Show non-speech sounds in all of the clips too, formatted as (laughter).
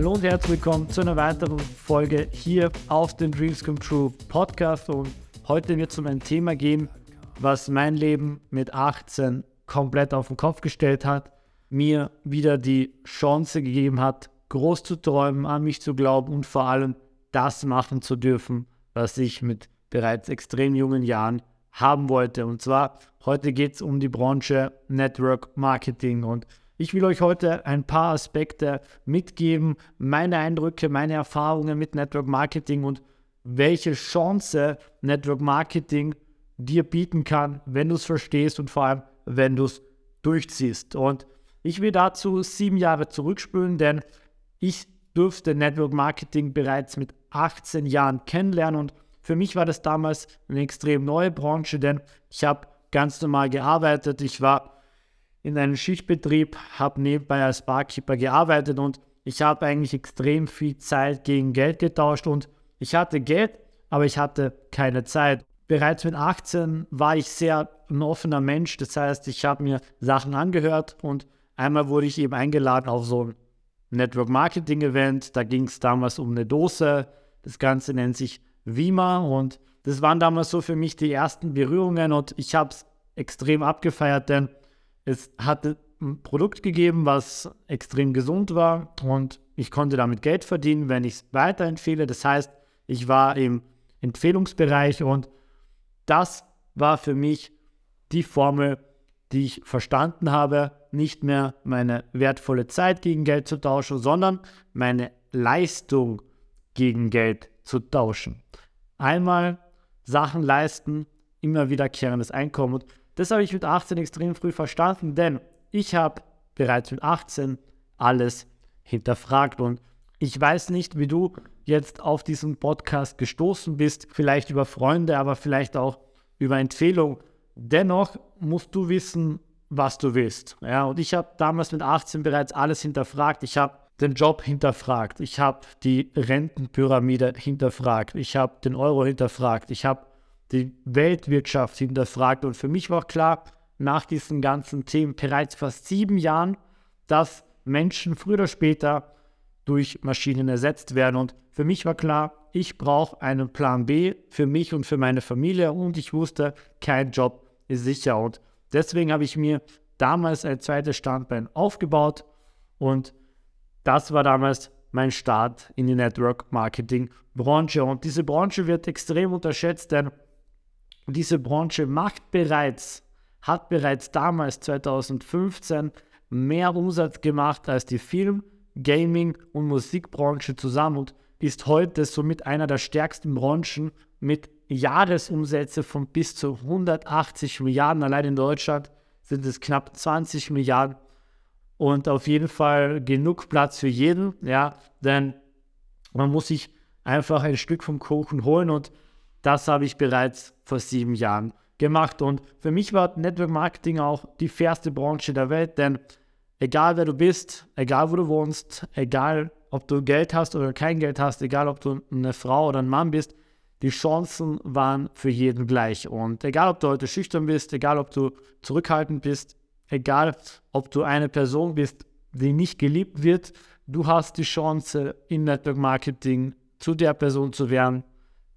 Hallo und herzlich willkommen zu einer weiteren Folge hier auf dem Dreams Come True Podcast. Und heute wird es um ein Thema gehen, was mein Leben mit 18 komplett auf den Kopf gestellt hat, mir wieder die Chance gegeben hat, groß zu träumen, an mich zu glauben und vor allem das machen zu dürfen, was ich mit bereits extrem jungen Jahren haben wollte. Und zwar heute geht es um die Branche Network Marketing und ich will euch heute ein paar Aspekte mitgeben, meine Eindrücke, meine Erfahrungen mit Network Marketing und welche Chance Network Marketing dir bieten kann, wenn du es verstehst und vor allem, wenn du es durchziehst. Und ich will dazu sieben Jahre zurückspülen, denn ich durfte Network Marketing bereits mit 18 Jahren kennenlernen und für mich war das damals eine extrem neue Branche, denn ich habe ganz normal gearbeitet. Ich war in einem Schichtbetrieb, habe nebenbei als Barkeeper gearbeitet und ich habe eigentlich extrem viel Zeit gegen Geld getauscht und ich hatte Geld, aber ich hatte keine Zeit. Bereits mit 18 war ich sehr ein offener Mensch, das heißt, ich habe mir Sachen angehört und einmal wurde ich eben eingeladen auf so ein Network Marketing Event, da ging es damals um eine Dose, das Ganze nennt sich Vima und das waren damals so für mich die ersten Berührungen und ich habe es extrem abgefeiert, denn es hatte ein Produkt gegeben, was extrem gesund war und ich konnte damit Geld verdienen, wenn ich es weiterempfehle. Das heißt, ich war im Empfehlungsbereich und das war für mich die Formel, die ich verstanden habe, nicht mehr meine wertvolle Zeit gegen Geld zu tauschen, sondern meine Leistung gegen Geld zu tauschen. Einmal Sachen leisten, immer wiederkehrendes Einkommen. Und das habe ich mit 18 extrem früh verstanden, denn ich habe bereits mit 18 alles hinterfragt und ich weiß nicht, wie du jetzt auf diesen Podcast gestoßen bist, vielleicht über Freunde, aber vielleicht auch über Empfehlung. Dennoch musst du wissen, was du willst. Ja, und ich habe damals mit 18 bereits alles hinterfragt. Ich habe den Job hinterfragt. Ich habe die Rentenpyramide hinterfragt. Ich habe den Euro hinterfragt. Ich habe die Weltwirtschaft hinterfragt. Und für mich war klar, nach diesen ganzen Themen bereits fast sieben Jahren, dass Menschen früher oder später durch Maschinen ersetzt werden. Und für mich war klar, ich brauche einen Plan B für mich und für meine Familie. Und ich wusste, kein Job ist sicher. Und deswegen habe ich mir damals ein zweites Standbein aufgebaut und das war damals mein Start in die Network Marketing Branche. Und diese Branche wird extrem unterschätzt, denn diese Branche macht bereits, hat bereits damals 2015 mehr Umsatz gemacht als die Film-, Gaming- und Musikbranche zusammen und ist heute somit einer der stärksten Branchen mit Jahresumsätze von bis zu 180 Milliarden. Allein in Deutschland sind es knapp 20 Milliarden und auf jeden Fall genug Platz für jeden, ja, denn man muss sich einfach ein Stück vom Kuchen holen und das habe ich bereits vor sieben Jahren gemacht und für mich war Network Marketing auch die fairste Branche der Welt, denn egal wer du bist, egal wo du wohnst, egal ob du Geld hast oder kein Geld hast, egal ob du eine Frau oder ein Mann bist, die Chancen waren für jeden gleich. Und egal, ob du heute schüchtern bist, egal, ob du zurückhaltend bist, egal ob du eine Person bist, die nicht geliebt wird, du hast die Chance in Network Marketing zu der Person zu werden,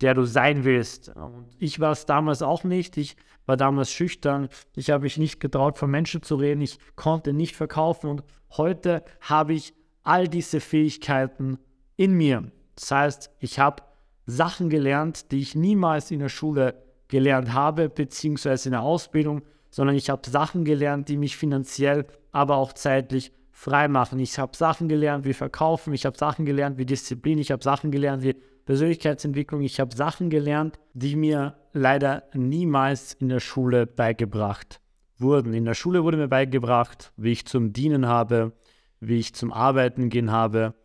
der du sein willst. Und ich war es damals auch nicht. Ich war damals schüchtern. Ich habe mich nicht getraut, von Menschen zu reden. Ich konnte nicht verkaufen. Und heute habe ich all diese Fähigkeiten in mir. Das heißt, ich habe Sachen gelernt, die ich niemals in der Schule gelernt habe, beziehungsweise in der Ausbildung, sondern ich habe Sachen gelernt, die mich finanziell, aber auch zeitlich frei machen. Ich habe Sachen gelernt wie Verkaufen, ich habe Sachen gelernt wie Disziplin, ich habe Sachen gelernt wie Persönlichkeitsentwicklung, ich habe Sachen gelernt, die mir leider niemals in der Schule beigebracht wurden. In der Schule wurde mir beigebracht, wie ich zum Dienen habe, wie ich zum Arbeiten gehen habe,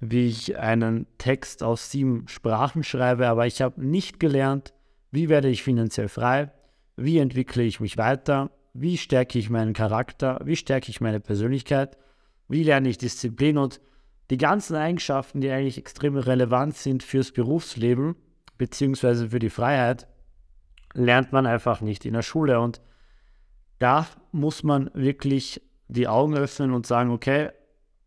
wie ich einen Text aus sieben Sprachen schreibe, aber ich habe nicht gelernt, wie werde ich finanziell frei, wie entwickle ich mich weiter, wie stärke ich meinen Charakter, wie stärke ich meine Persönlichkeit, wie lerne ich Disziplin und die ganzen Eigenschaften, die eigentlich extrem relevant sind fürs Berufsleben beziehungsweise für die Freiheit, lernt man einfach nicht in der Schule. Und da muss man wirklich die Augen öffnen und sagen, okay,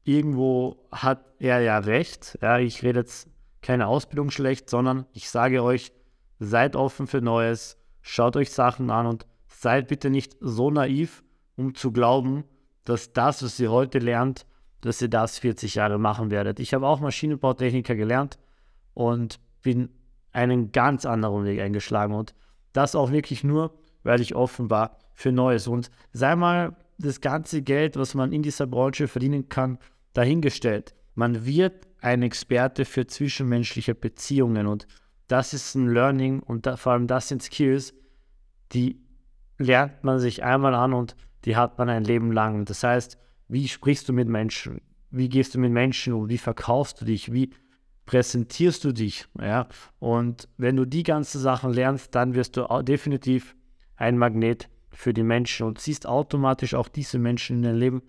irgendwo hat er ja recht. Ja, ich rede jetzt keine Ausbildung schlecht, sondern ich sage euch, seid offen für Neues, schaut euch Sachen an und seid bitte nicht so naiv, um zu glauben, dass das, was ihr heute lernt, dass ihr das 40 Jahre machen werdet. Ich habe auch Maschinenbautechniker gelernt und bin einen ganz anderen Weg eingeschlagen und das auch wirklich nur, weil ich offen war für Neues. Und sei mal das ganze Geld, was man in dieser Branche verdienen kann, dahingestellt. Man wird ein Experte für zwischenmenschliche Beziehungen und das ist ein Learning und da, vor allem das sind Skills, die lernt man sich einmal an und die hat man ein Leben lang. Das heißt, wie sprichst du mit Menschen? Wie gehst du mit Menschen um? Wie verkaufst du dich? Wie präsentierst du dich? Ja? Und wenn du die ganzen Sachen lernst, dann wirst du definitiv ein Magnet für die Menschen und siehst automatisch auch diese Menschen in deinem Leben,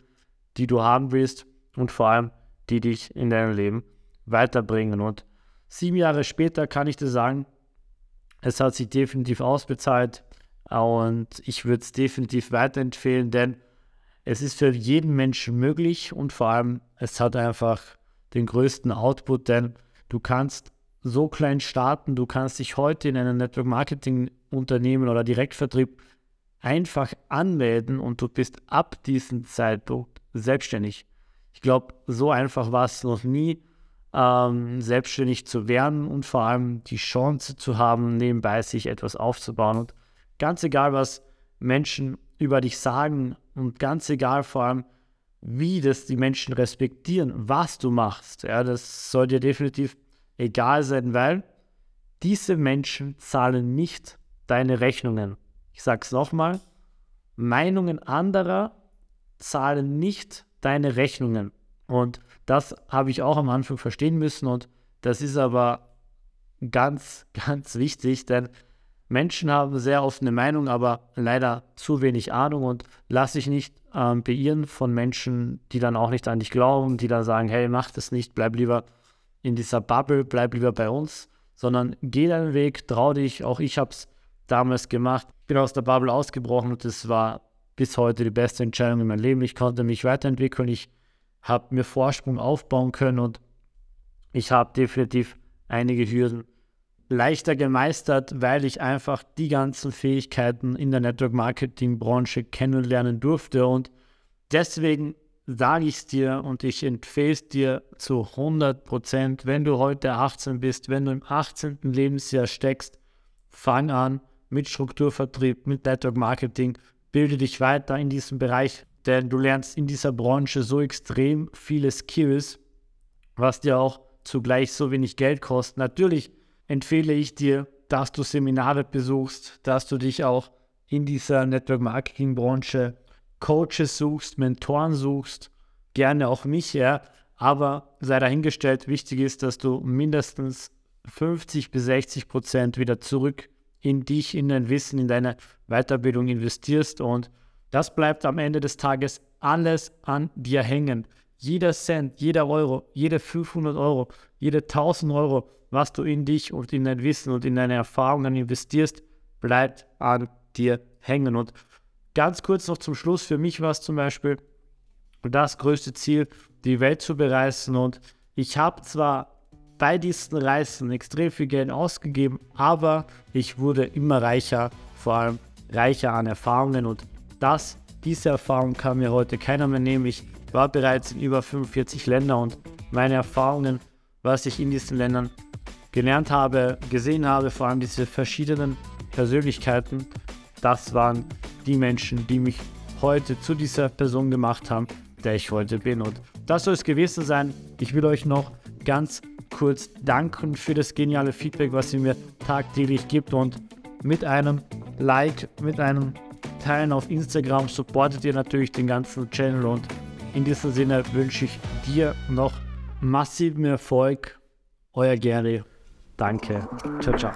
die du haben willst und vor allem, die dich in deinem Leben weiterbringen. Und sieben Jahre später kann ich dir sagen, es hat sich definitiv ausbezahlt und ich würde es definitiv weiterempfehlen, denn es ist für jeden Menschen möglich und vor allem es hat einfach den größten Output, denn du kannst so klein starten, du kannst dich heute in einem Network Marketing Unternehmen oder Direktvertrieb einfach anmelden und du bist ab diesem Zeitpunkt selbstständig. Ich glaube, so einfach war es noch nie, ähm, selbstständig zu werden und vor allem die Chance zu haben, nebenbei sich etwas aufzubauen. Und ganz egal, was Menschen über dich sagen und ganz egal vor allem, wie das die Menschen respektieren, was du machst, ja, das soll dir definitiv egal sein, weil diese Menschen zahlen nicht deine Rechnungen. Ich sage es nochmal, Meinungen anderer zahlen nicht deine Rechnungen. Und das habe ich auch am Anfang verstehen müssen und das ist aber ganz, (laughs) ganz wichtig, denn Menschen haben sehr oft eine Meinung, aber leider zu wenig Ahnung und lass dich nicht ähm, beirren von Menschen, die dann auch nicht an dich glauben, die dann sagen, hey, mach das nicht, bleib lieber in dieser Bubble, bleib lieber bei uns, sondern geh deinen Weg, trau dich. Auch ich habe es damals gemacht, bin aus der Bubble ausgebrochen und das war bis heute die beste Entscheidung in meinem Leben. Ich konnte mich weiterentwickeln, ich habe mir Vorsprung aufbauen können und ich habe definitiv einige Hürden leichter gemeistert, weil ich einfach die ganzen Fähigkeiten in der Network Marketing Branche kennenlernen durfte und deswegen sage ich es dir und ich empfehle es dir zu 100 Prozent, wenn du heute 18 bist, wenn du im 18. Lebensjahr steckst, fang an mit Strukturvertrieb, mit Network Marketing, bilde dich weiter in diesem Bereich, denn du lernst in dieser Branche so extrem viele Skills, was dir auch zugleich so wenig Geld kostet. Natürlich empfehle ich dir, dass du Seminare besuchst, dass du dich auch in dieser Network Marketing Branche Coaches suchst, Mentoren suchst, gerne auch mich, ja, aber sei dahingestellt, wichtig ist, dass du mindestens 50 bis 60 Prozent wieder zurück in dich, in dein Wissen, in deine Weiterbildung investierst. Und das bleibt am Ende des Tages alles an dir hängen. Jeder Cent, jeder Euro, jede 500 Euro, jede 1000 Euro, was du in dich und in dein Wissen und in deine Erfahrungen investierst, bleibt an dir hängen. Und ganz kurz noch zum Schluss, für mich war es zum Beispiel das größte Ziel, die Welt zu bereisen. Und ich habe zwar bei diesen Reisen extrem viel Geld ausgegeben, aber ich wurde immer reicher, vor allem reicher an Erfahrungen. Und das, diese Erfahrung kann mir heute keiner mehr nehmen. Ich war bereits in über 45 Ländern und meine Erfahrungen, was ich in diesen Ländern gelernt habe, gesehen habe, vor allem diese verschiedenen Persönlichkeiten, das waren die Menschen, die mich heute zu dieser Person gemacht haben, der ich heute bin. Und das soll es gewesen sein. Ich will euch noch ganz kurz danken für das geniale Feedback, was ihr mir tagtäglich gibt. Und mit einem Like, mit einem Teilen auf Instagram supportet ihr natürlich den ganzen Channel. Und in diesem Sinne wünsche ich dir noch massiven Erfolg. Euer Gary. Danke. Ciao, ciao.